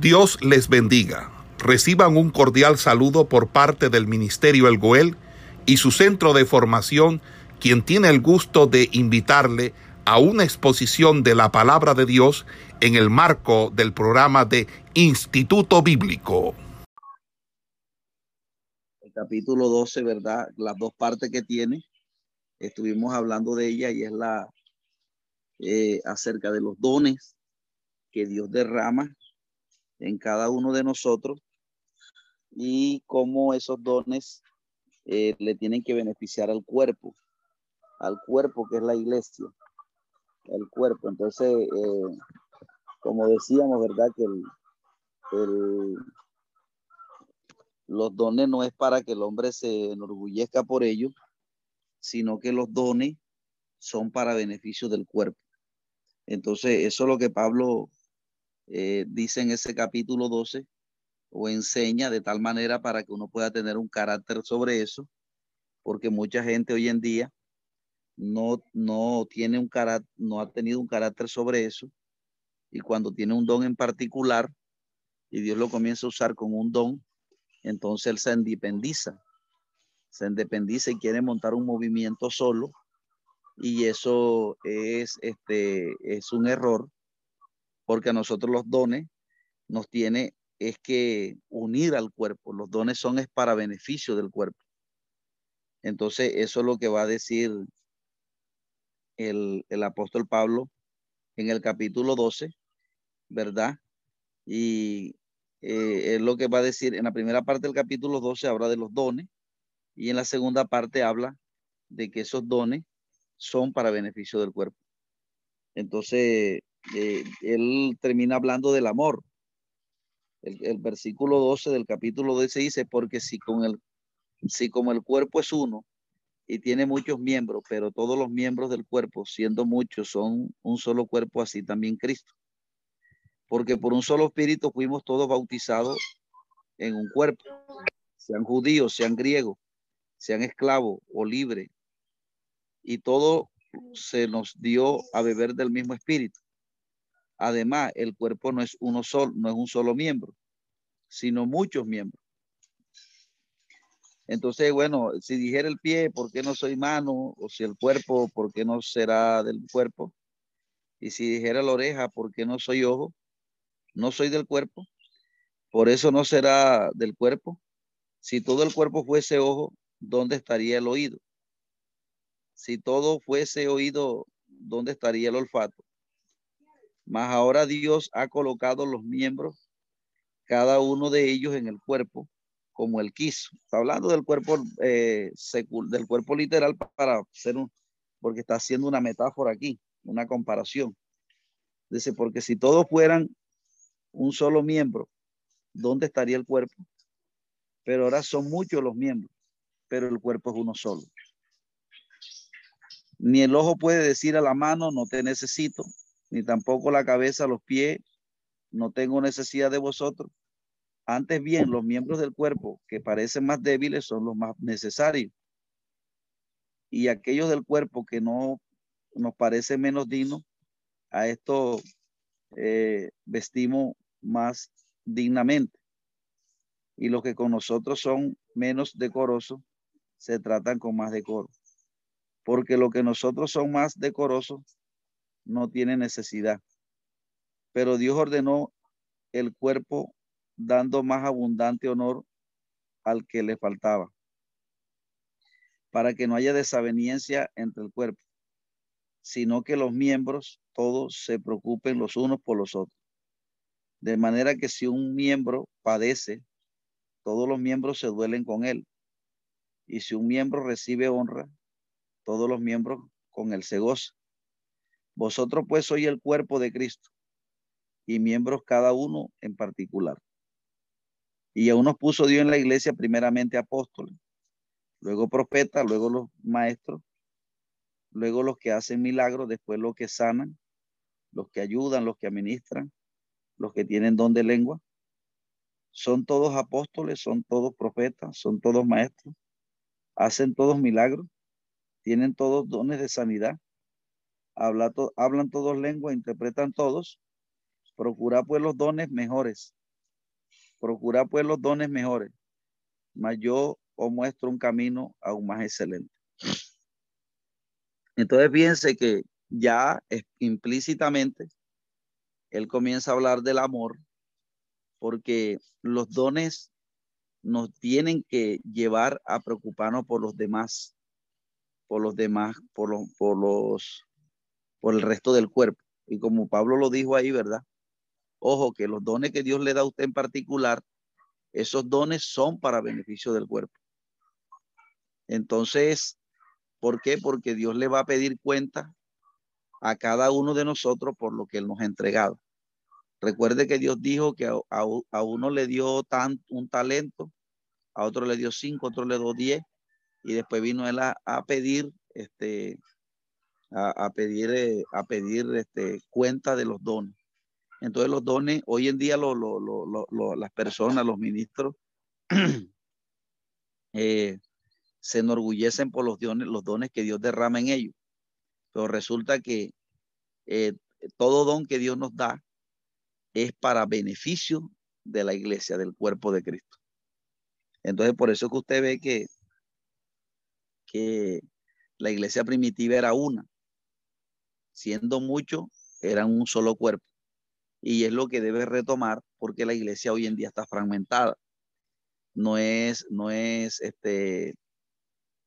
Dios les bendiga. Reciban un cordial saludo por parte del Ministerio El Goel y su centro de formación, quien tiene el gusto de invitarle a una exposición de la palabra de Dios en el marco del programa de Instituto Bíblico. El capítulo 12, ¿verdad? Las dos partes que tiene, estuvimos hablando de ella y es la eh, acerca de los dones que Dios derrama en cada uno de nosotros y cómo esos dones eh, le tienen que beneficiar al cuerpo, al cuerpo que es la iglesia, el cuerpo. Entonces, eh, como decíamos, ¿verdad? Que el, los dones no es para que el hombre se enorgullezca por ellos, sino que los dones son para beneficio del cuerpo. Entonces, eso es lo que Pablo eh, dice en ese capítulo 12 o enseña de tal manera para que uno pueda tener un carácter sobre eso, porque mucha gente hoy en día no, no tiene un carácter, no ha tenido un carácter sobre eso, y cuando tiene un don en particular y Dios lo comienza a usar con un don, entonces él se independiza, se independiza y quiere montar un movimiento solo, y eso es, este, es un error porque a nosotros los dones nos tiene es que unir al cuerpo. Los dones son es para beneficio del cuerpo. Entonces, eso es lo que va a decir el, apóstol Pablo en el capítulo 12, ¿verdad? Y eh, es lo que va a decir en la primera parte del capítulo 12 habla de los dones y en la segunda parte habla de que esos dones son para beneficio del cuerpo. Entonces, eh, él termina hablando del amor. El, versículo 12 del capítulo 12 dice, porque si, con el, si como el cuerpo es uno y tiene muchos miembros, pero todos los miembros del cuerpo, siendo muchos, son un solo cuerpo, así también Cristo. Porque por un solo espíritu fuimos todos bautizados en un cuerpo, sean judíos, sean griegos, sean esclavos o libres, y todo se nos dio a beber del mismo espíritu. Además, el cuerpo no es uno solo, no es un solo miembro, sino muchos miembros. Entonces, bueno, si dijera el pie, ¿por qué no soy mano? O si el cuerpo, ¿por qué no será del cuerpo? Y si dijera la oreja, ¿por qué no soy ojo? No soy del cuerpo. Por eso no será del cuerpo. Si todo el cuerpo fuese ojo, ¿dónde estaría el oído? Si todo fuese oído, ¿dónde estaría el olfato? Mas ahora Dios ha colocado los miembros, cada uno de ellos en el cuerpo, como él quiso. Está hablando del cuerpo, eh, del cuerpo literal para hacer un, porque está haciendo una metáfora aquí, una comparación. Dice, porque si todos fueran un solo miembro, ¿dónde estaría el cuerpo? Pero ahora son muchos los miembros, pero el cuerpo es uno solo. Ni el ojo puede decir a la mano, no te necesito, ni tampoco la cabeza, los pies, no tengo necesidad de vosotros. Antes bien, los miembros del cuerpo que parecen más débiles son los más necesarios. Y aquellos del cuerpo que no nos parecen menos dignos, a esto eh, vestimos más dignamente. Y los que con nosotros son menos decorosos, se tratan con más decoro. Porque lo que nosotros son más decorosos, no tiene necesidad. Pero Dios ordenó el cuerpo dando más abundante honor al que le faltaba, para que no haya desaveniencia entre el cuerpo, sino que los miembros todos se preocupen los unos por los otros. De manera que si un miembro padece, todos los miembros se duelen con él. Y si un miembro recibe honra, todos los miembros con él se gozan. Vosotros pues sois el cuerpo de Cristo y miembros cada uno en particular. Y aún nos puso Dios en la iglesia primeramente apóstoles, luego profetas, luego los maestros, luego los que hacen milagros, después los que sanan, los que ayudan, los que administran, los que tienen don de lengua. Son todos apóstoles, son todos profetas, son todos maestros, hacen todos milagros, tienen todos dones de sanidad hablan todos lenguas, interpretan todos. Procura pues los dones mejores procura pues los dones mejores, mas yo os muestro un camino aún más excelente. Entonces fíjense que ya implícitamente él comienza a hablar del amor porque los dones nos tienen que llevar a preocuparnos por los demás, por los demás, por los, por los, por el resto del cuerpo. Y como Pablo lo dijo ahí, ¿verdad? Ojo, que los dones que Dios le da a usted en particular, esos dones son para beneficio del cuerpo. Entonces, ¿por qué? Porque Dios le va a pedir cuenta a cada uno de nosotros por lo que Él nos ha entregado. Recuerde que Dios dijo que a, uno le dio tan, un talento, a otro le dio cinco, a otro le dio diez, y después vino Él a, pedir, este, a, pedir, eh, a pedir este, cuenta de los dones. Entonces los dones, hoy en día las personas, los ministros, eh, se enorgullecen por los dones, los dones que Dios derrama en ellos. Pero resulta que eh, todo don que Dios nos da es para beneficio de la iglesia, del cuerpo de Cristo. Entonces, por eso que usted ve que, que la iglesia primitiva era una. Siendo mucho, eran un solo cuerpo y es lo que debe retomar porque la iglesia hoy en día está fragmentada. No es, no es, este,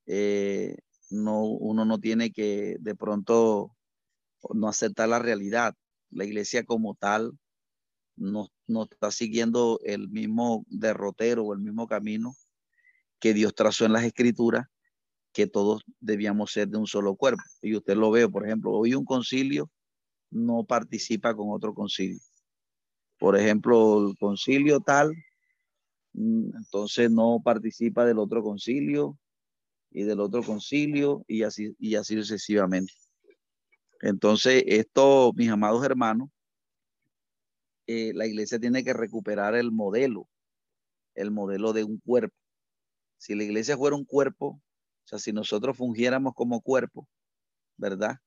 eh, no, uno no tiene que de pronto no aceptar la realidad. La iglesia como tal no, no está siguiendo el mismo derrotero o el mismo camino que Dios trazó en las escrituras, que todos debíamos ser de un solo cuerpo. Y usted lo ve, por ejemplo, hoy un concilio no participa con otro concilio. Por ejemplo, el concilio tal, mm, entonces no participa del otro concilio y del otro concilio y así, y así sucesivamente. Entonces, esto, mis amados hermanos, eh, la iglesia tiene que recuperar el modelo, el modelo de un cuerpo. Si la iglesia fuera un cuerpo, sea, si nosotros fungiéramos como cuerpo, ¿verdad?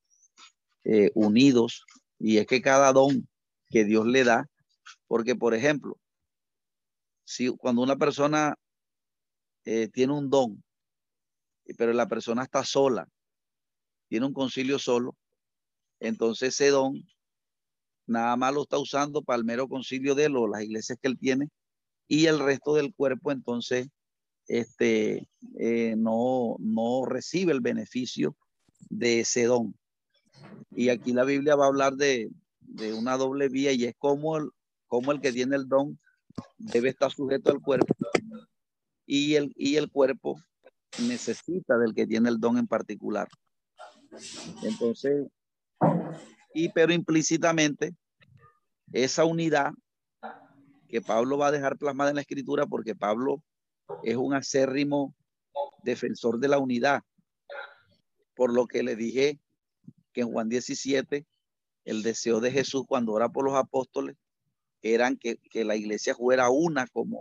Eh, unidos, y es que cada don que Dios le da, porque por ejemplo, si cuando una persona eh, tiene un don, pero la persona está sola, tiene un concilio solo, entonces ese don nada más lo está usando para el mero concilio de él o las iglesias que él tiene y el resto del cuerpo entonces este, eh, no, no recibe el beneficio de ese don. Y aquí la Biblia va a hablar de, de una doble vía y es como el, como el que tiene el don debe estar sujeto al cuerpo y el, y el cuerpo necesita del que tiene el don en particular. Entonces, y pero implícitamente esa unidad que Pablo va a dejar plasmada en la escritura porque Pablo es un acérrimo defensor de la unidad. Por lo que le dije que en Juan 17 el deseo de Jesús cuando ora por los apóstoles eran que, la iglesia fuera una como,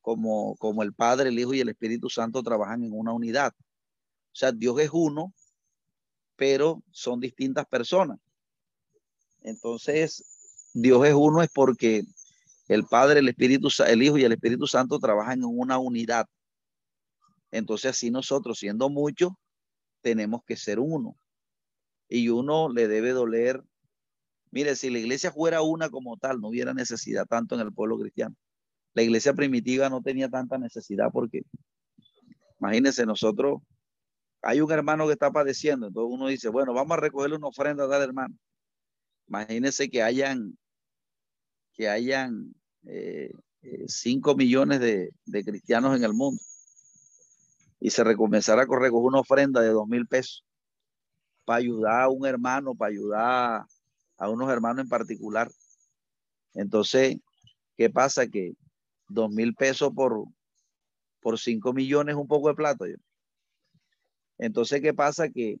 como, como el Padre, el Hijo y el Espíritu Santo trabajan en una unidad. O sea, Dios es uno, pero son distintas personas. Entonces, Dios es uno es porque el Padre, el Espíritu, el Hijo y el Espíritu Santo trabajan en una unidad. Entonces, así nosotros, siendo muchos, tenemos que ser uno. Y uno le debe doler. Mire, si la iglesia fuera una como tal, no hubiera necesidad tanto en el pueblo cristiano. La iglesia primitiva no tenía tanta necesidad porque, imagínense, nosotros, hay un hermano que está padeciendo, entonces uno dice, bueno, vamos a recogerle una ofrenda a tal hermano. Imagínense que hayan, que hayan 5 eh, eh, millones de, cristianos en el mundo y se recomenzara a con una ofrenda de dos mil pesos para ayudar a un hermano, para ayudar a unos hermanos en particular. Entonces, ¿qué pasa? Que dos mil pesos por, por 5 millones es un poco de plata. Entonces, ¿qué pasa? Que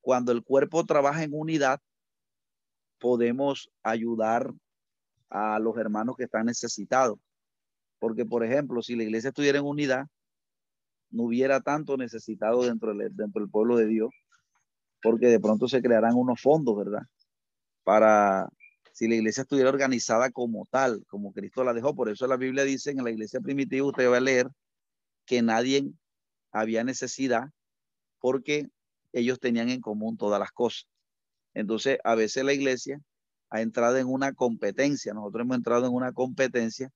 cuando el cuerpo trabaja en unidad, podemos ayudar a los hermanos que están necesitados. Porque, por ejemplo, si la iglesia estuviera en unidad, no hubiera tanto necesitado dentro del, dentro del pueblo de Dios, porque de pronto se crearán unos fondos, ¿verdad? Para, si la iglesia estuviera organizada como tal, como Cristo la dejó. Por eso la Biblia dice en la iglesia primitiva, usted va a leer que nadie había necesidad porque ellos tenían en común todas las cosas. Entonces, a veces la iglesia ha entrado en una competencia, nosotros hemos entrado en una competencia,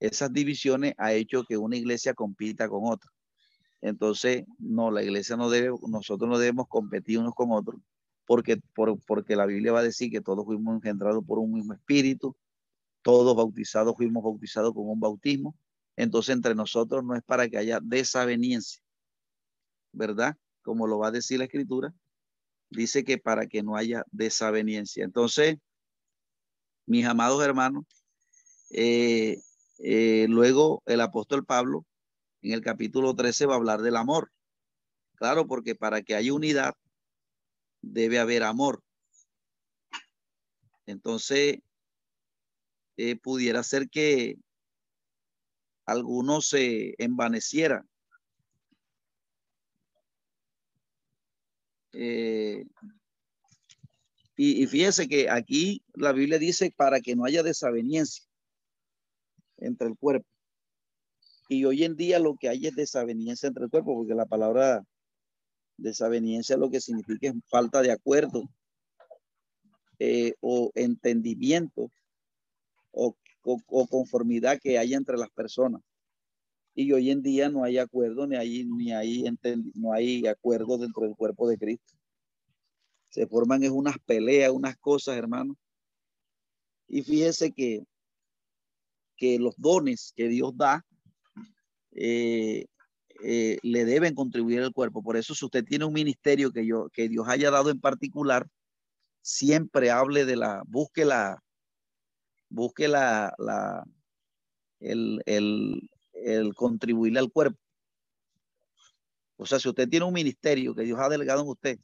esas divisiones ha hecho que una iglesia compita con otra. Entonces, no, la iglesia no debe, nosotros no debemos competir unos con otros, porque, porque la Biblia va a decir que todos fuimos engendrados por un mismo espíritu, todos bautizados fuimos bautizados con un bautismo. Entonces, entre nosotros no es para que haya desaveniencia, ¿verdad? Como lo va a decir la escritura, dice que para que no haya desaveniencia. Entonces, mis amados hermanos, eh, eh, luego el apóstol Pablo en el capítulo 13 va a hablar del amor. Claro, porque para que haya unidad debe haber amor. Entonces, eh, pudiera ser que algunos se envanecieran. Eh, y, y fíjese que aquí la Biblia dice para que no haya desaveniencia entre el cuerpo. Y hoy en día lo que hay es desaveniencia entre el cuerpo, porque la palabra desaveniencia lo que significa es falta de acuerdo eh, o entendimiento o, conformidad que hay entre las personas. Y hoy en día no hay acuerdo, ni hay, ni hay, no hay acuerdo dentro del cuerpo de Cristo. Se forman es unas peleas, unas cosas, hermano. Y fíjese que, que los dones que Dios da eh, eh, le deben contribuir al cuerpo. Por eso, si usted tiene un ministerio que, yo, que Dios haya dado en particular, siempre hable de la, busque la, busque la, el, el, el contribuirle al cuerpo. O sea, si usted tiene un ministerio que Dios ha delegado en usted,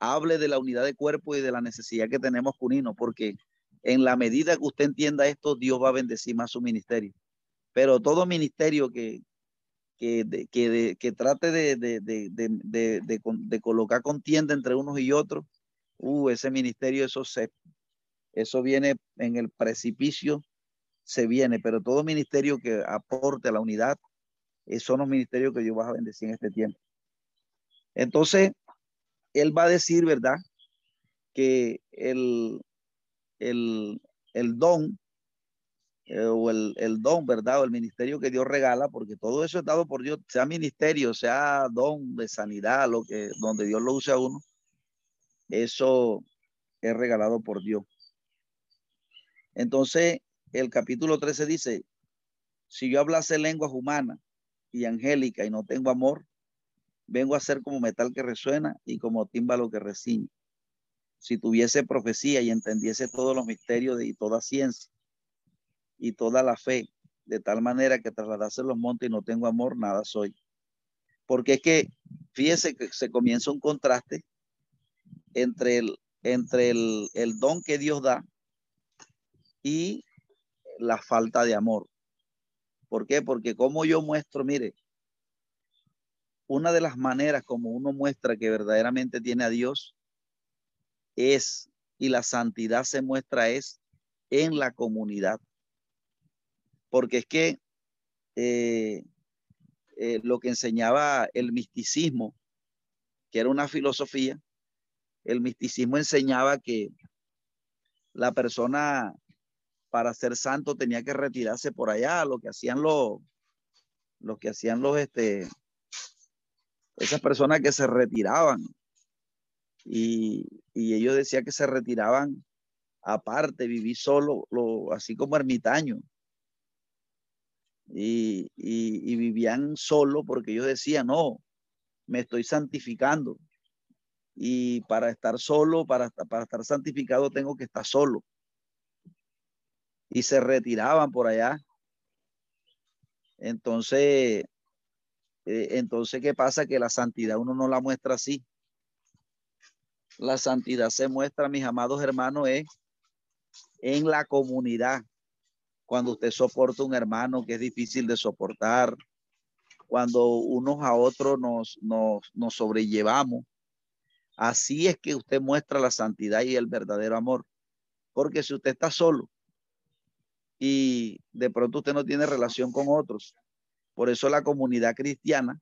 hable de la unidad de cuerpo y de la necesidad que tenemos con porque en la medida que usted entienda esto, Dios va a bendecir más su ministerio. Pero todo ministerio que, que, que, trate de, de, colocar contienda entre unos y otros, uh, ese ministerio, eso, se, eso viene en el precipicio, se viene, pero todo ministerio que aporte a la unidad, esos son los ministerios que Dios va a bendecir en este tiempo. Entonces, él va a decir, ¿verdad? Que el, el, el don eh, o el, el, don, ¿verdad? O el ministerio que Dios regala, porque todo eso es dado por Dios, sea ministerio, sea don de sanidad, lo que, donde Dios lo use a uno, eso es regalado por Dios. Entonces, el capítulo 13 dice, si yo hablase lenguas humanas y angélica y no tengo amor, vengo a ser como metal que resuena y como tímbalo que recibe. Si tuviese profecía y entendiese todos los misterios y toda ciencia y toda la fe, de tal manera que trasladase los montes y no tengo amor, nada soy. Porque es que, fíjese que se comienza un contraste entre el, entre el, el don que Dios da y la falta de amor. ¿Por qué? Porque como yo muestro, mire, una de las maneras como uno muestra que verdaderamente tiene a Dios es, y la santidad se muestra es en la comunidad. Porque es que eh, eh, lo que enseñaba el misticismo, que era una filosofía, el misticismo enseñaba que la persona para ser santo tenía que retirarse por allá, lo que hacían los, lo que hacían los, este, esas personas que se retiraban. Y, y ellos decían que se retiraban aparte, viví solo, lo, así como ermitaño y, y, vivían solo porque ellos decían, no, me estoy santificando. Y para estar solo, para, para estar santificado, tengo que estar solo. Y se retiraban por allá. Entonces, eh, entonces, ¿qué pasa? Que la santidad uno no la muestra así. La santidad se muestra, mis amados hermanos, es en la comunidad, cuando usted soporta un hermano que es difícil de soportar, cuando unos a otros nos, nos, nos sobrellevamos. Así es que usted muestra la santidad y el verdadero amor. Porque si usted está solo y de pronto usted no tiene relación con otros, por eso la comunidad cristiana,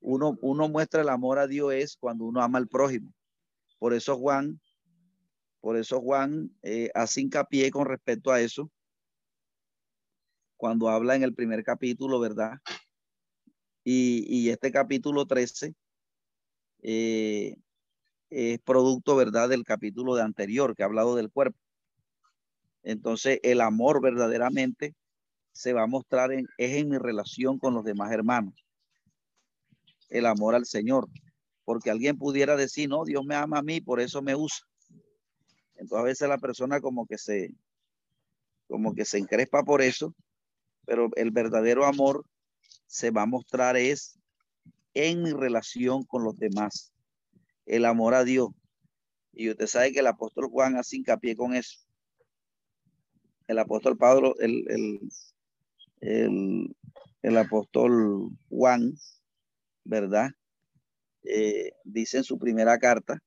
uno, uno muestra el amor a Dios es cuando uno ama al prójimo. Por eso Juan, por eso Juan eh, hace hincapié con respecto a eso, cuando habla en el primer capítulo, ¿verdad? Y, este capítulo 13 eh, es producto, ¿verdad?, del capítulo de anterior que ha hablado del cuerpo. Entonces, el amor verdaderamente se va a mostrar en, es en mi relación con los demás hermanos. El amor al Señor. Porque alguien pudiera decir, no, Dios me ama a mí, por eso me usa. Entonces a veces la persona como que se, como que se encrespa por eso, pero el verdadero amor se va a mostrar es en mi relación con los demás. El amor a Dios. Y usted sabe que el apóstol Juan hace hincapié con eso. El apóstol Pablo, el, el, el, apóstol Juan, ¿verdad? Eh, dice en su primera carta,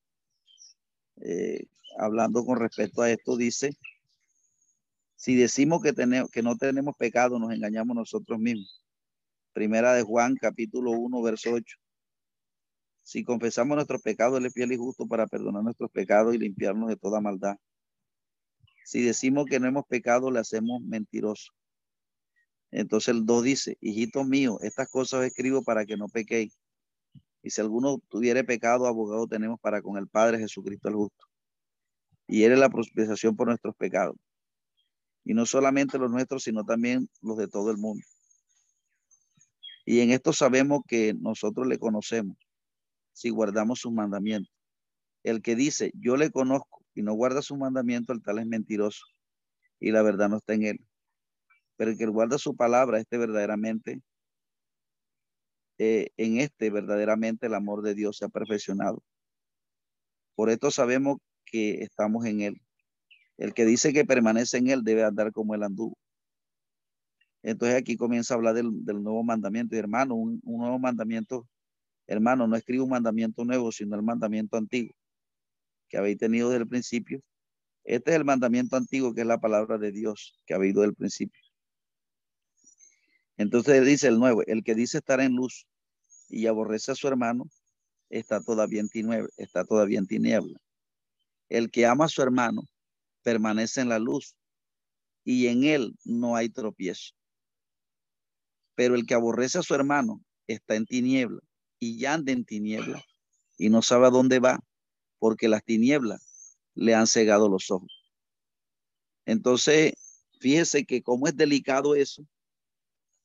eh, hablando con respecto a esto, dice, si decimos que, tenemos, que no tenemos pecado, nos engañamos nosotros mismos. Primera de Juan, capítulo 1, verso 8. Si confesamos nuestros pecados, Él es fiel y justo para perdonar nuestros pecados y limpiarnos de toda maldad. Si decimos que no hemos pecado, le hacemos mentiroso. Entonces el 2 dice, hijito mío, estas cosas escribo para que no pequéis. Y si alguno tuviere pecado, abogado tenemos para con el Padre Jesucristo el justo. Y Él es la propiciación por nuestros pecados y no solamente los nuestros, sino también los de todo el mundo. Y en esto sabemos que nosotros le conocemos si guardamos sus mandamientos. El que dice, yo le conozco y no guarda sus mandamientos, el tal es mentiroso y la verdad no está en él. Pero el que guarda su palabra, este verdaderamente, eh, en este verdaderamente el amor de Dios se ha perfeccionado. Por esto sabemos que estamos en él. El que dice que permanece en él debe andar como él anduvo. Entonces aquí comienza a hablar del, nuevo mandamiento. Hermano, un, nuevo mandamiento, hermano, no escribe un mandamiento nuevo, sino el mandamiento antiguo que habéis tenido desde el principio. Este es el mandamiento antiguo que es la palabra de Dios que ha habido del principio. Entonces dice el nuevo, el que dice estar en luz y aborrece a su hermano, está todavía en tiniebla, está todavía en tiniebla. El que ama a su hermano permanece en la luz y en él no hay tropiezo. Pero el que aborrece a su hermano está en tiniebla y ya anda en tiniebla y no sabe a dónde va porque las tinieblas le han cegado los ojos. Entonces, fíjese que cómo es delicado eso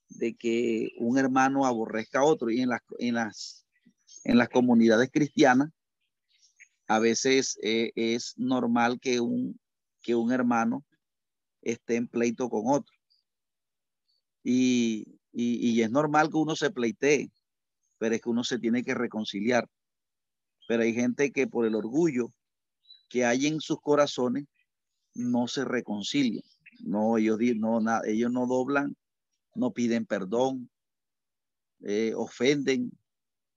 de que un hermano aborrezca a otro y en las, en las, en las comunidades cristianas a veces eh, es normal que un, que un hermano esté en pleito con otro. Y, y, es normal que uno se pleitee, pero es que uno se tiene que reconciliar. Pero hay gente que por el orgullo que hay en sus corazones no se reconcilian. No, ellos no, ellos no doblan, no piden perdón, eh, ofenden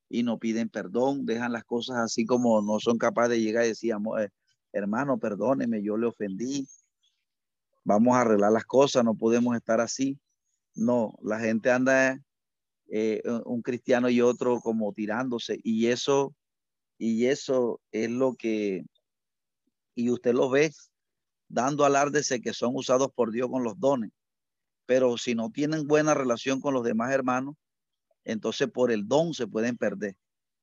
y no piden perdón, dejan las cosas así como no son capaces de llegar y decir, eh, hermano, perdóneme, yo le ofendí, vamos a arreglar las cosas, no podemos estar así. No, la gente anda, eh, un cristiano y otro como tirándose y eso, y eso es lo que, y usted lo ve dando alardese que son usados por Dios con los dones, pero si no tienen buena relación con los demás hermanos, entonces por el don se pueden perder,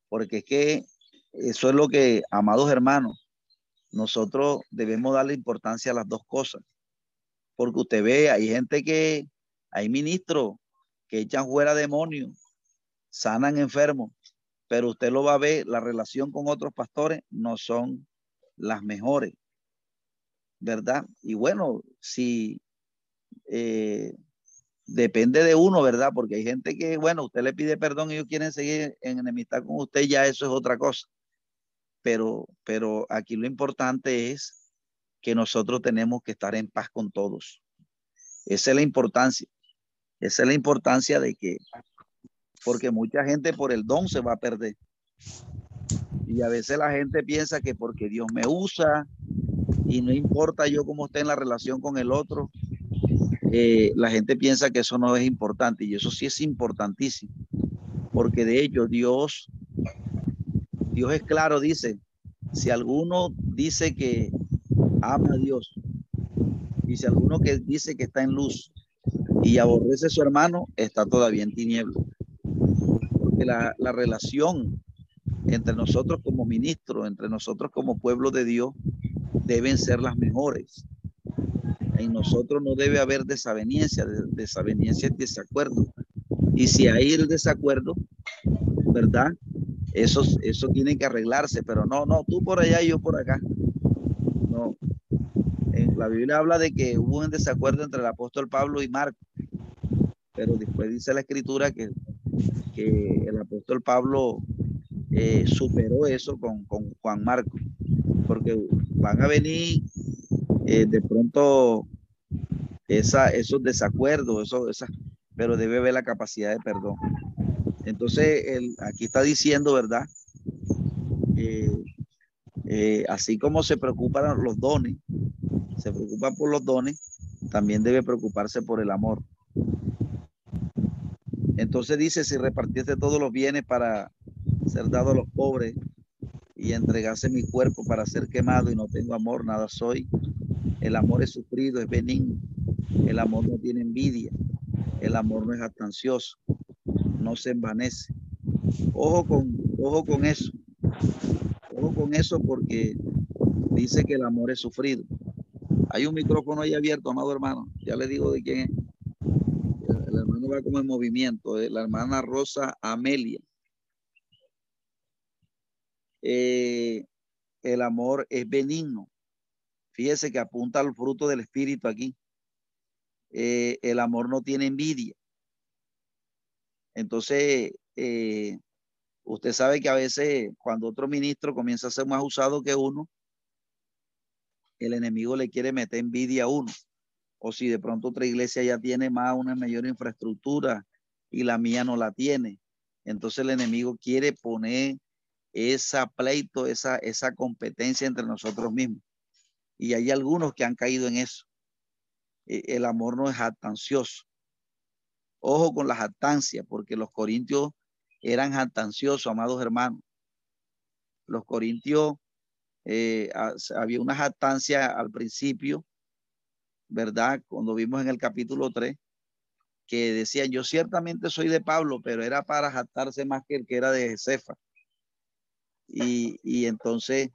porque es que eso es lo que, amados hermanos, nosotros debemos darle importancia a las dos cosas. Porque usted ve, hay gente que, hay ministros que echan fuera demonios, sanan enfermos, pero usted lo va a ver, la relación con otros pastores no son las mejores, ¿verdad? Y bueno, si eh, depende de uno, ¿verdad? Porque hay gente que, bueno, usted le pide perdón y ellos quieren seguir en enemistad con usted, ya eso es otra cosa pero, pero aquí lo importante es que nosotros tenemos que estar en paz con todos. Esa es la importancia. Esa es la importancia de que, porque mucha gente por el don se va a perder. Y a veces la gente piensa que porque Dios me usa, y no importa yo cómo esté en la relación con el otro, eh, la gente piensa que eso no es importante y eso sí es importantísimo, porque de hecho Dios, Dios es claro, dice, si alguno dice que ama a Dios y si alguno que dice que está en luz y aborrece a su hermano, está todavía en tinieblas. Porque la, la relación entre nosotros como ministros, entre nosotros como pueblo de Dios, deben ser las mejores. En nosotros no debe haber desaveniencia, desaveniencia es desacuerdo. Y si hay el desacuerdo, ¿verdad? Eso, eso tiene que arreglarse, pero no, no, tú por allá y yo por acá. No. La Biblia habla de que hubo un desacuerdo entre el apóstol Pablo y Marco, pero después dice la escritura que, que el apóstol Pablo eh, superó eso con, con Juan Marco, porque van a venir eh, de pronto esa, esos desacuerdos, eso, esa, pero debe haber la capacidad de perdón. Entonces, el, aquí está diciendo, ¿verdad? Eh, así como se preocupan los dones, se preocupa por los dones, también debe preocuparse por el amor. Entonces dice, si repartiese todos los bienes para ser dado a los pobres y entregase mi cuerpo para ser quemado y no tengo amor, nada soy. El amor es sufrido, es benigno. El amor no tiene envidia. El amor no es astancioso. No se envanece. Ojo con, ojo con eso. Ojo con eso porque dice que el amor es sufrido. Hay un micrófono ahí abierto, amado hermano. Ya le digo de quién es. El hermano va como en movimiento. La hermana Rosa Amelia. Eh, el amor es benigno. Fíjese que apunta al fruto del espíritu aquí. Eh, el amor no tiene envidia. Entonces, eh, usted sabe que a veces cuando otro ministro comienza a ser más usado que uno, el enemigo le quiere meter envidia a uno. O si de pronto otra iglesia ya tiene más, una mayor infraestructura y la mía no la tiene. Entonces el enemigo quiere poner esa pleito, esa, esa competencia entre nosotros mismos. Y hay algunos que han caído en eso. E, el amor no es jactancioso. Ojo con la jactancia, porque los corintios eran jactanciosos, amados hermanos. Los corintios, eh, había una jactancia al principio, ¿verdad? Cuando vimos en el capítulo 3, que decían, yo ciertamente soy de Pablo, pero era para jactarse más que el que era de Cefa. Y, entonces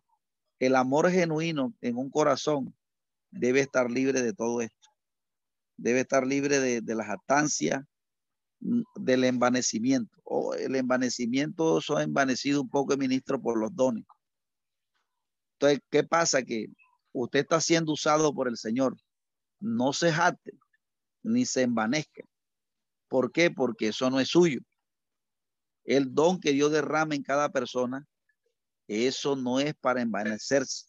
el amor genuino en un corazón debe estar libre de todo esto. Debe estar libre de, las atancias, mm, del envanecimiento. O el envanecimiento son envanecido un poco, ministro, por los dones. Entonces, ¿qué pasa? Que usted está siendo usado por el Señor. No se jate ni se envanezca. ¿Por qué? Porque eso no es suyo. El don que Dios derrama en cada persona eso no es para envanecerse.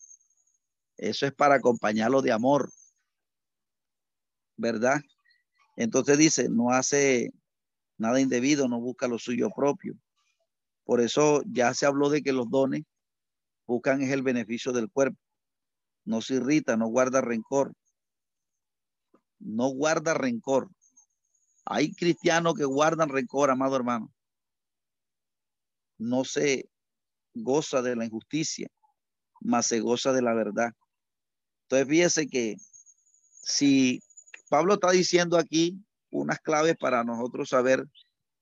Eso es para acompañarlo de amor. ¿Verdad? Entonces dice, no hace nada indebido, no busca lo suyo propio. Por eso ya se habló de que los dones buscan es el beneficio del cuerpo. No se irrita, no guarda rencor. No guarda rencor. Hay cristianos que guardan rencor, amado hermano. No se, goza de la injusticia, más se goza de la verdad. Entonces, fíjese que si Pablo está diciendo aquí unas claves para nosotros saber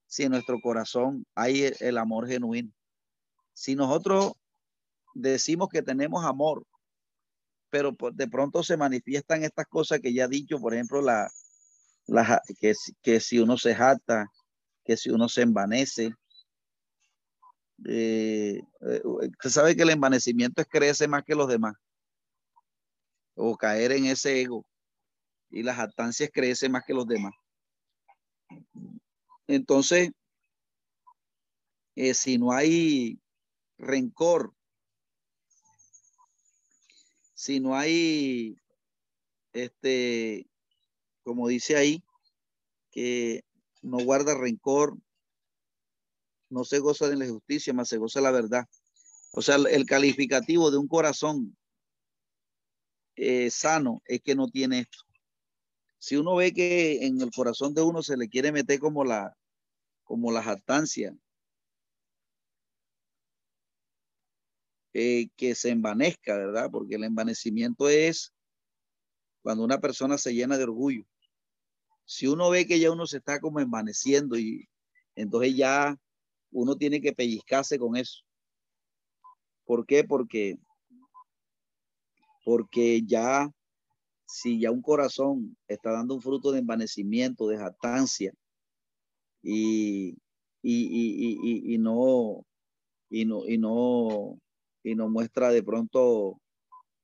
si en nuestro corazón hay el amor genuino. Si nosotros decimos que tenemos amor, pero de pronto se manifiestan estas cosas que ya he dicho, por ejemplo, la, la que, que si uno se jata, que si uno se envanece, eh, eh, usted sabe que el envanecimiento es crece más que los demás o caer en ese ego y las jactancias crece más que los demás. Entonces, eh, si no hay rencor, si no hay, este, como dice ahí, que no guarda rencor, no se goza de la justicia, más se goza de la verdad. O sea, el calificativo de un corazón eh, sano es que no tiene esto. Si uno ve que en el corazón de uno se le quiere meter como la, como la jactancia, eh, que se envanezca, ¿verdad? Porque el envanecimiento es cuando una persona se llena de orgullo. Si uno ve que ya uno se está como envaneciendo y entonces ya uno tiene que pellizcarse con eso. ¿Por qué? Porque, porque ya, si ya un corazón está dando un fruto de envanecimiento, de jactancia, y, y, y, no, y no, y no, y no muestra de pronto,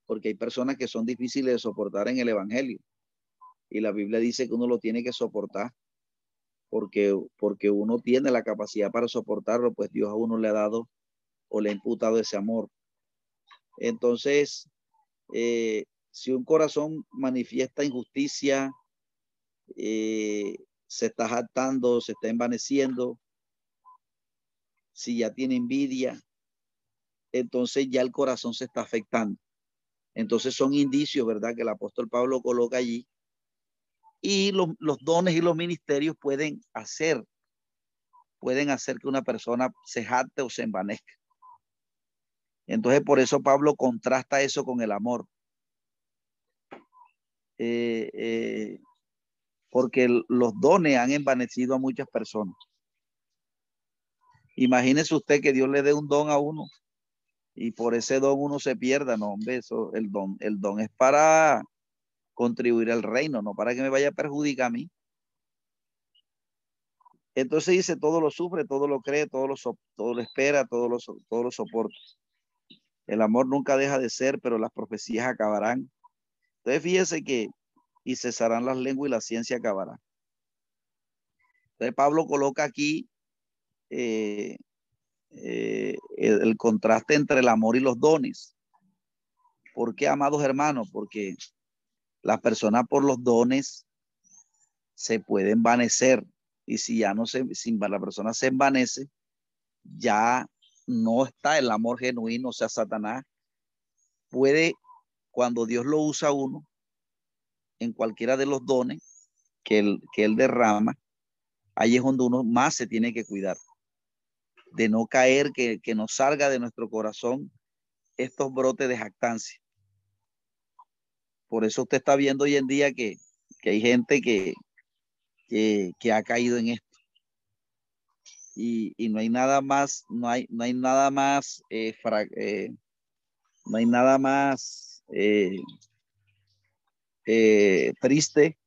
porque hay personas que son difíciles de soportar en el Evangelio. Y la Biblia dice que uno lo tiene que soportar, porque, porque uno tiene la capacidad para soportarlo, pues Dios a uno le ha dado o le ha imputado ese amor. Entonces, eh, si un corazón manifiesta injusticia, eh, se está jactando, se está envaneciendo, si ya tiene envidia, entonces ya el corazón se está afectando. Entonces son indicios, ¿verdad? Que el apóstol Pablo coloca allí. Y los, dones y los ministerios pueden hacer, pueden hacer que una persona se jacte o se envanezca. Entonces por eso Pablo contrasta eso con el amor. Eh, eh, porque los dones han envanecido a muchas personas. Imagínese usted que Dios le dé un don a uno y por ese don uno se pierda, no, hombre, eso, el don, el don es para contribuir al reino, no para que me vaya a perjudicar a mí. Entonces dice, todo lo sufre, todo lo cree, todo lo, todo lo espera, todo lo, todo lo soporta. El amor nunca deja de ser, pero las profecías acabarán. Entonces fíjese que y cesarán las lenguas y la ciencia acabará. Entonces Pablo coloca aquí eh, eh, el, contraste entre el amor y los dones. ¿Por qué, amados hermanos? Porque las personas por los dones se pueden envanecer y si ya no se, si la persona se envanece, ya no está el amor genuino, o sea, Satanás puede, cuando Dios lo usa uno, en cualquiera de los dones que él, que él derrama, ahí es donde uno más se tiene que cuidar. De no caer, que, que nos salga de nuestro corazón estos brotes de jactancia. Por eso usted está viendo hoy en día que, que hay gente que, que, ha caído en esto. Y, y, no hay nada más, no hay, no hay nada más, eh, eh, no hay nada más eh, triste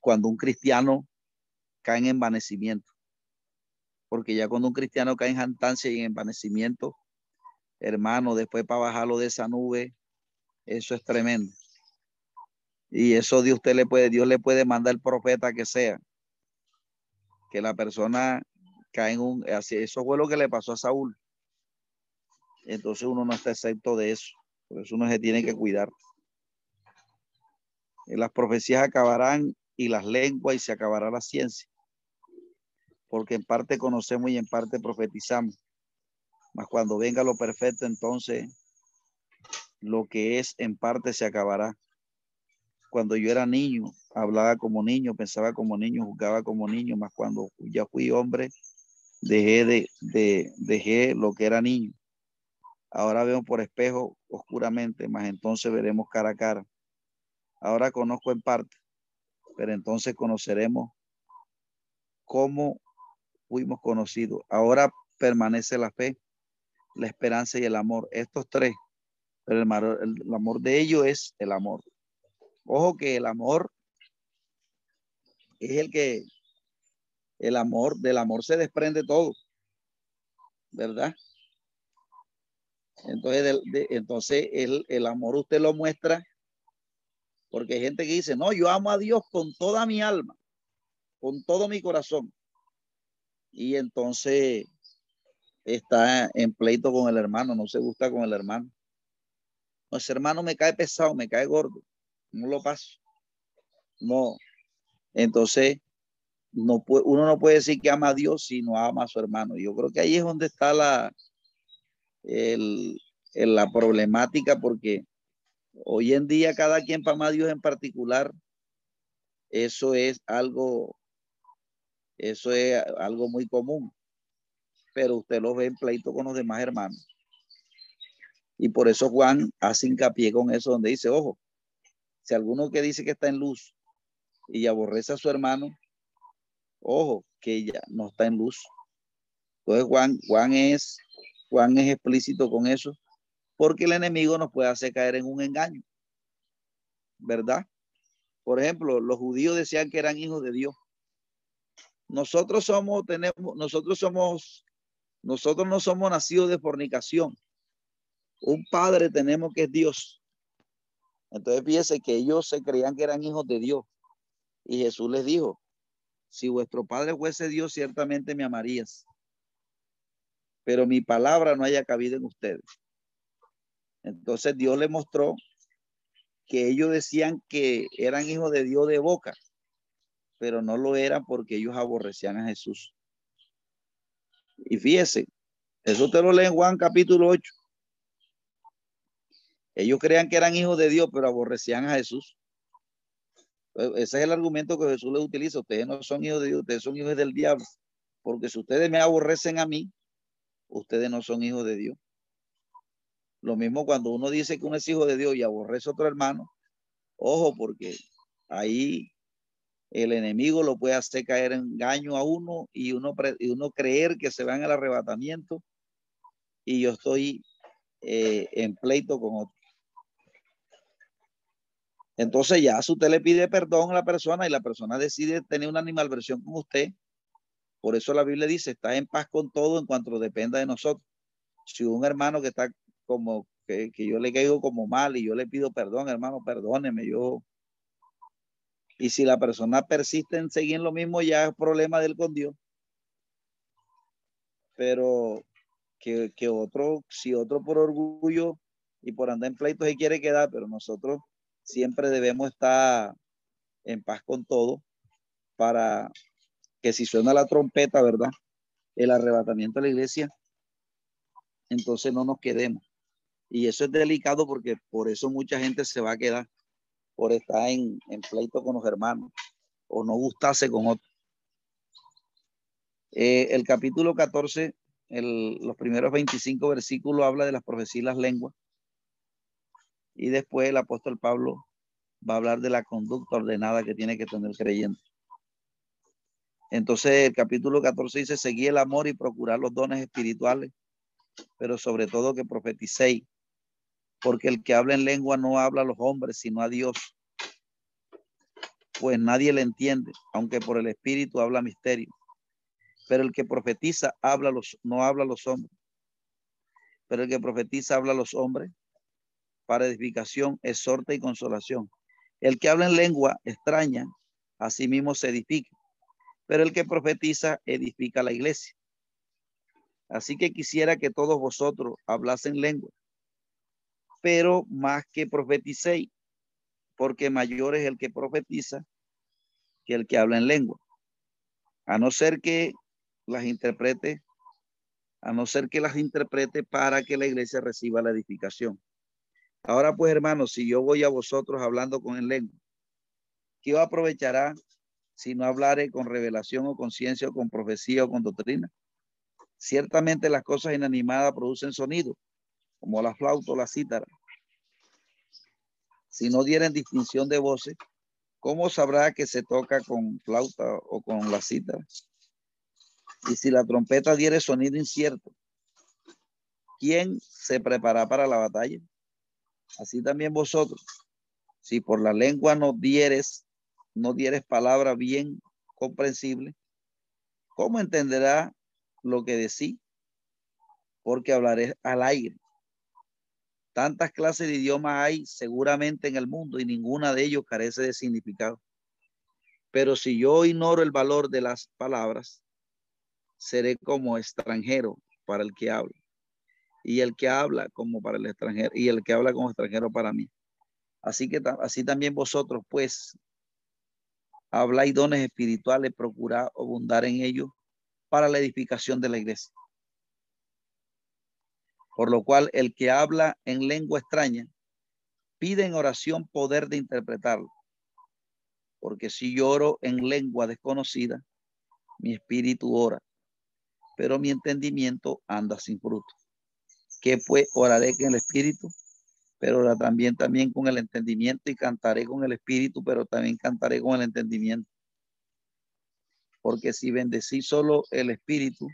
cuando un cristiano cae en envanecimiento. Porque ya cuando un cristiano cae en jantancia y en envanecimiento, hermano, después para bajarlo de esa nube, eso es tremendo. Y eso Dios, usted le puede, Dios le puede mandar profeta que sea. Que la persona cae en un, eso fue lo que le pasó a Saúl. Entonces uno no está excepto de eso. Por eso uno se tiene que cuidar. Eh, las profecías acabarán y las lenguas y se acabará la ciencia. Porque en parte conocemos y en parte profetizamos. Mas cuando venga lo perfecto, entonces lo que es en parte se acabará. Cuando yo era niño, hablaba como niño, pensaba como niño, jugaba como niño, mas cuando ya fui hombre, dejé de, de dejé lo que era niño. Ahora veo por espejo oscuramente, mas entonces veremos cara a cara. Ahora conozco en parte, pero entonces conoceremos cómo fuimos conocidos. Ahora permanece la fe, la esperanza y el amor. Estos tres, pero el, amor de ellos es el amor. Ojo que el amor es el que, el amor, del amor se desprende todo, ¿verdad? Entonces, entonces el, el amor usted lo muestra porque hay gente que dice, no, yo amo a Dios con toda mi alma, con todo mi corazón. Y entonces está en pleito con el hermano, no se gusta con el hermano. No, ese hermano me cae pesado, me cae gordo, no lo paso. No. Entonces, no uno no puede decir que ama a Dios si no ama a su hermano. Yo creo que ahí es donde está la, el, la problemática porque Hoy en día cada quien para más Dios en particular, eso es algo, eso es algo muy común. Pero usted lo ve en pleito con los demás hermanos. Y por eso Juan hace hincapié con eso, donde dice, ojo, si alguno que dice que está en luz y aborrece a su hermano, ojo, que ella no está en luz. Entonces Juan, Juan es, Juan es explícito con eso, porque el enemigo nos puede hacer caer en un engaño, ¿verdad? Por ejemplo, los judíos decían que eran hijos de Dios. Nosotros somos, tenemos, nosotros somos, nosotros no somos nacidos de fornicación. Un padre tenemos que es Dios. Entonces fíjese que ellos se creían que eran hijos de Dios. Y Jesús les dijo, si vuestro padre fuese Dios, ciertamente me amarías. Pero mi palabra no haya cabido en ustedes. Entonces Dios le mostró que ellos decían que eran hijos de Dios de boca, pero no lo eran porque ellos aborrecían a Jesús. Y fíjese, eso te lo lee en Juan capítulo 8. Ellos creían que eran hijos de Dios, pero aborrecían a Jesús. Ese es el argumento que Jesús le utiliza. Ustedes no son hijos de Dios, ustedes son hijos del diablo. Porque si ustedes me aborrecen a mí, ustedes no son hijos de Dios. Lo mismo cuando uno dice que uno es hijo de Dios y aborrece a otro hermano, ojo, porque ahí el enemigo lo puede hacer caer en engaño a uno y uno, y uno creer que se va en el arrebatamiento y yo estoy eh, en pleito con otro. Entonces ya si usted le pide perdón a la persona y la persona decide tener una animalversión con usted, por eso la Biblia dice, está en paz con todo en cuanto dependa de nosotros. Si un hermano que está como, que, yo le caigo como mal y yo le pido perdón, hermano, perdóneme, yo... Y si la persona persiste en seguir lo mismo, ya es problema de él con Dios. Pero que, que otro, si otro por orgullo y por andar en pleito se quiere quedar, pero nosotros siempre debemos estar en paz con todo para que si suena la trompeta, ¿verdad? El arrebatamiento de la iglesia, entonces no nos quedemos. Y eso es delicado porque por eso mucha gente se va a quedar, por estar en, pleito con los hermanos o no gustarse con otros. Eh, el capítulo 14, los primeros 25 versículos habla de las profecías y las lenguas. Y después el apóstol Pablo va a hablar de la conducta ordenada que tiene que tener el creyente. Entonces el capítulo 14 dice, seguir el amor y procurar los dones espirituales, pero sobre todo que profeticéis, porque el que habla en lengua no habla a los hombres, sino a Dios. Pues nadie le entiende, aunque por el espíritu habla misterio. Pero el que profetiza habla los, no habla a los hombres. Pero el que profetiza habla a los hombres para edificación, exhorta y consolación. El que habla en lengua extraña, a sí mismo se edifica, pero el que profetiza edifica la iglesia. Así que quisiera que todos vosotros hablasen lengua, pero más que profeticéis, porque mayor es el que profetiza que el que habla en lengua. A no ser que las interprete, a no ser que las interprete para que la iglesia reciba la edificación. Ahora pues, hermanos, si yo voy a vosotros hablando con el lengua, ¿qué aprovechará si no hablaré con revelación o conciencia o con profecía o con doctrina? Ciertamente las cosas inanimadas producen sonido, como la flauta o la cítara. Si no dieren distinción de voces, ¿cómo sabrá que se toca con flauta o con la cítara? Y si la trompeta diere sonido incierto, ¿quién se prepara para la batalla? Así también vosotros, si por la lengua no dieres, no dieres palabra bien comprensible, ¿cómo entenderá lo que decís? Porque hablaré al aire. Tantas clases de idiomas hay seguramente en el mundo y ninguna de ellos carece de significado. Pero si yo ignoro el valor de las palabras, seré como extranjero para el que habla y el que habla como para el extranjero y el que habla como extranjero para mí. Así que así también vosotros pues habláis dones espirituales, procurad abundar en ellos para la edificación de la iglesia. Por lo cual el que habla en lengua extraña pide en oración poder de interpretarlo. Porque si lloro en lengua desconocida, mi espíritu ora, pero mi entendimiento anda sin fruto. Que pues oraré con el espíritu, pero también, también con el entendimiento y cantaré con el espíritu, pero también cantaré con el entendimiento. Porque si bendecí solo el espíritu,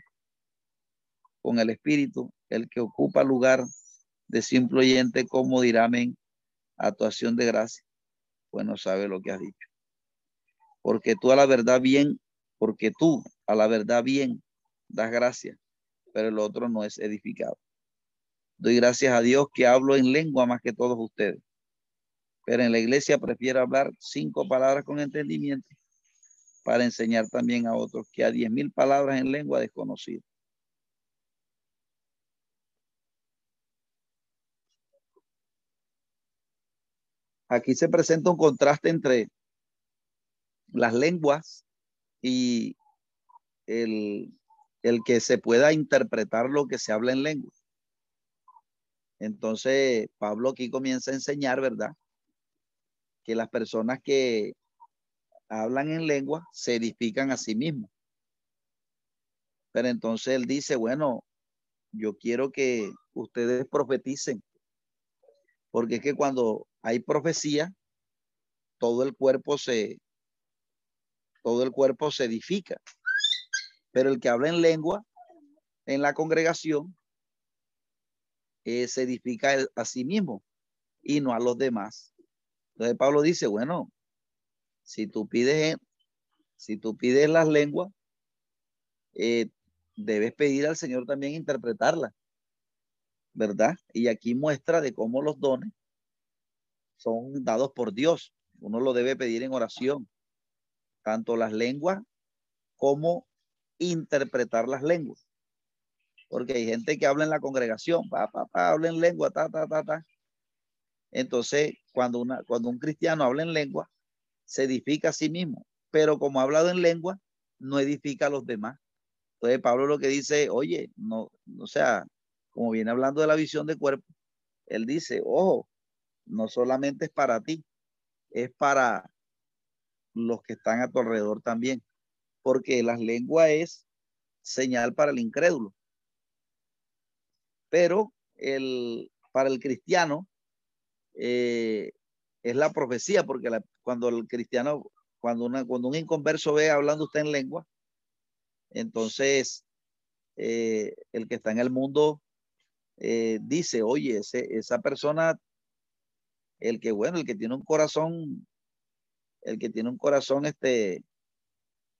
con el espíritu, el que ocupa lugar de simple oyente, como dirá amén, actuación de gracia, pues no sabe lo que has dicho. Porque tú a la verdad bien, porque tú a la verdad bien das gracias, pero el otro no es edificado. Doy gracias a Dios que hablo en lengua más que todos ustedes. Pero en la iglesia prefiero hablar cinco palabras con entendimiento para enseñar también a otros que a diez mil palabras en lengua desconocida. Aquí se presenta un contraste entre las lenguas y el, el que se pueda interpretar lo que se habla en lengua. Entonces, Pablo aquí comienza a enseñar, ¿verdad? Que las personas que hablan en lengua se edifican a sí mismos. Pero entonces él dice, bueno, yo quiero que ustedes profeticen, porque es que cuando hay profecía, todo el cuerpo se, todo el cuerpo se edifica. Pero el que habla en lengua en la congregación eh, se edifica a sí mismo y no a los demás. Entonces Pablo dice, bueno, si tú pides, si tú pides las lenguas, eh, debes pedir al Señor también interpretarla, ¿verdad? Y aquí muestra de cómo los dones son dados por Dios. Uno lo debe pedir en oración, tanto las lenguas como interpretar las lenguas. Porque hay gente que habla en la congregación, pa, pa, pa, habla en lengua, ta, ta, ta, ta. Entonces, cuando, una, cuando un cristiano habla en lengua, se edifica a sí mismo. Pero como ha hablado en lengua, no edifica a los demás. Entonces, Pablo lo que dice, oye, no, o sea, como viene hablando de la visión de cuerpo, él dice, ojo, no solamente es para ti, es para los que están a tu alrededor también, porque las lenguas es señal para el incrédulo. Pero el, para el cristiano eh, es la profecía, porque cuando el cristiano, cuando, una, cuando un inconverso ve hablando usted en lengua, entonces eh, el que está en el mundo eh, dice, oye, esa persona el que, bueno, el que tiene un corazón, el que tiene un corazón este,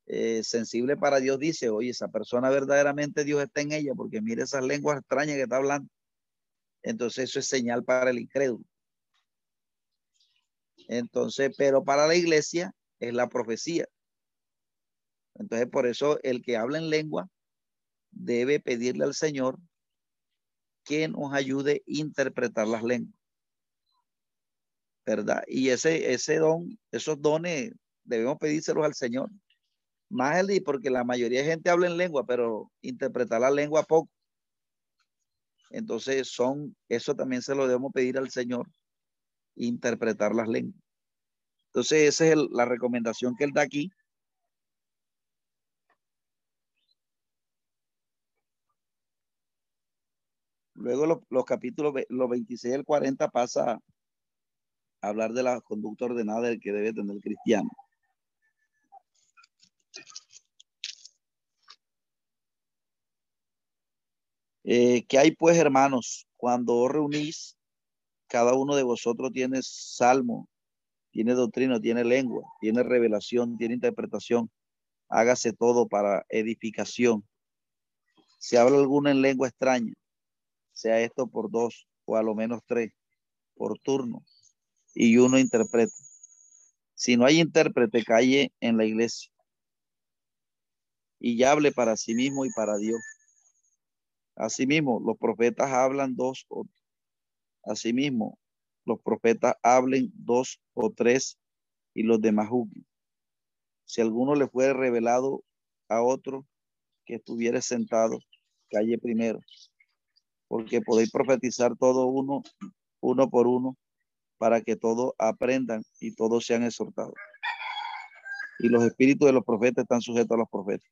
eh, sensible para Dios dice, oye, esa persona verdaderamente Dios está en ella, porque mire esas lenguas extrañas que está hablando. Entonces eso es señal para el incrédulo. Entonces, pero para la iglesia es la profecía. Entonces, por eso el que habla en lengua debe pedirle al Señor que nos ayude a interpretar las lenguas. ¿verdad? Y ese, ese don, esos dones debemos pedírselos al Señor. Más el porque la mayoría de gente habla en lengua, pero interpretar la lengua poco. Entonces son, eso también se lo debemos pedir al Señor, interpretar las lenguas. Entonces esa es la recomendación que él da aquí. Luego los, los capítulos, los 26 al 40 pasa hablar de la conducta ordenada del que debe tener el cristiano. Eh, ¿Qué hay pues, hermanos? Cuando os reunís, cada uno de vosotros tiene salmo, tiene doctrina, tiene lengua, tiene revelación, tiene interpretación. Hágase todo para edificación. Si habla alguna en lengua extraña, sea esto por dos o a lo menos tres, por turno, y uno interprete. Si no hay intérprete, calle en la iglesia y hable para sí mismo y para Dios. Asimismo, los profetas hablan dos o asimismo, los profetas hablen dos o tres y los demás juzguen. Si alguno le fue revelado a otro que estuviera sentado, calle primero, porque podéis profetizar todo uno, uno por uno, para que todos aprendan y todos sean exhortados. Y los espíritus de los profetas están sujetos a los profetas.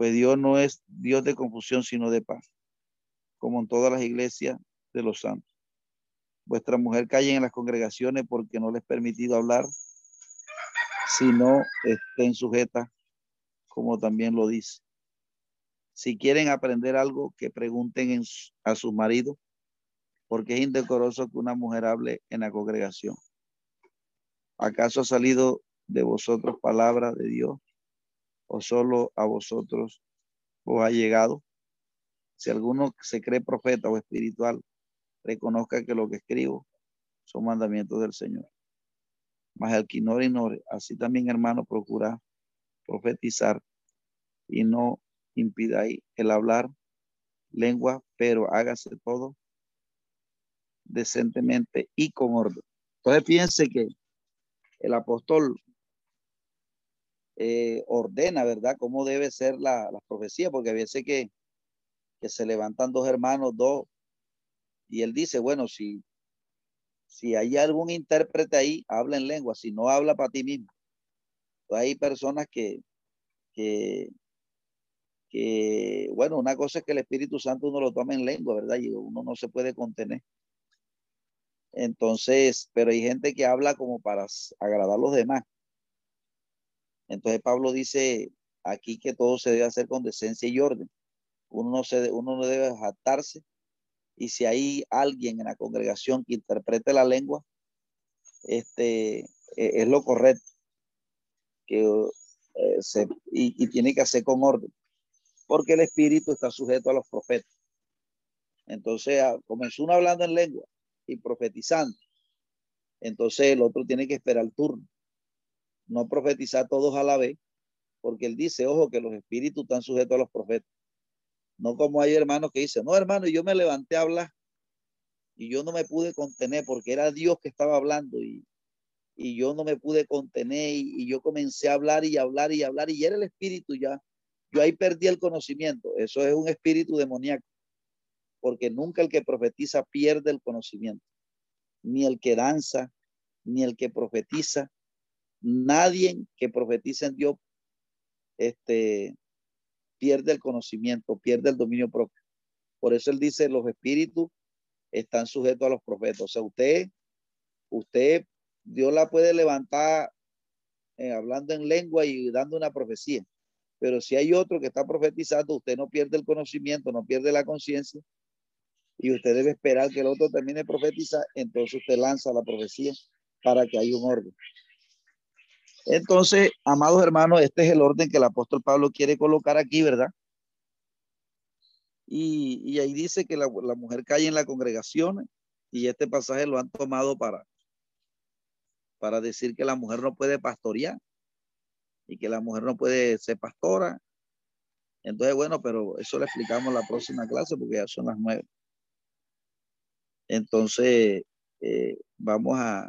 Pues Dios no es Dios de confusión, sino de paz, como en todas las iglesias de los santos. Vuestra mujer calle en las congregaciones porque no les he permitido hablar, sino estén sujetas, como también lo dice. Si quieren aprender algo, que pregunten a su marido, porque es indecoroso que una mujer hable en la congregación. ¿Acaso ha salido de vosotros palabra de Dios o solo a vosotros os ha llegado? Si alguno se cree profeta o espiritual, reconozca que lo que escribo son mandamientos del Señor. Mas el que ignore, ignore. Así también, hermano, procura profetizar y no impidáis el hablar lengua, pero hágase todo decentemente y con orden. Entonces piense que el apóstol eh, ordena, ¿verdad?, cómo debe ser la, la profecía, porque a veces que, que se levantan dos hermanos, dos, y él dice, bueno, si, si hay algún intérprete ahí, habla en lengua, si no habla para ti mismo. hay personas que, que, que, bueno, una cosa es que el Espíritu Santo uno lo toma en lengua, ¿verdad? Y uno no se puede contener. Entonces, pero hay gente que habla como para agradar a los demás. Entonces Pablo dice aquí que todo se debe hacer con decencia y orden. Uno no, se, uno no debe jactarse y si hay alguien en la congregación que interprete la lengua, este, e, es lo correcto. Que, eh, se, y, tiene que hacer con orden, porque el espíritu está sujeto a los profetas. Entonces comenzó uno hablando en lengua y profetizando. Entonces el otro tiene que esperar el turno. No profetizar todos a la vez, porque él dice, ojo, que los espíritus están sujetos a los profetas. No como hay hermanos que dicen, no hermano, yo me levanté a hablar y yo no me pude contener porque era Dios que estaba hablando y, y yo no me pude contener y, yo comencé a hablar y hablar y hablar y era el espíritu ya. Yo ahí perdí el conocimiento. Eso es un espíritu demoníaco porque nunca el que profetiza pierde el conocimiento, ni el que danza, ni el que profetiza, nadie que profetiza en Dios este, pierde el conocimiento, pierde el dominio propio. Por eso él dice, los espíritus están sujetos a los profetas. O sea, usted, usted, Dios la puede levantar eh, hablando en lengua y dando una profecía. Pero si hay otro que está profetizando, usted no pierde el conocimiento, no pierde la conciencia. Y usted debe esperar que el otro termine profetizar, entonces usted lanza la profecía para que haya un orden. Entonces, amados hermanos, este es el orden que el apóstol Pablo quiere colocar aquí, ¿verdad? Y, ahí dice que la, mujer cae en la congregación y este pasaje lo han tomado para, para decir que la mujer no puede pastorear y que la mujer no puede ser pastora. Entonces, bueno, pero eso lo explicamos la próxima clase porque ya son las nueve. Entonces, eh, vamos a,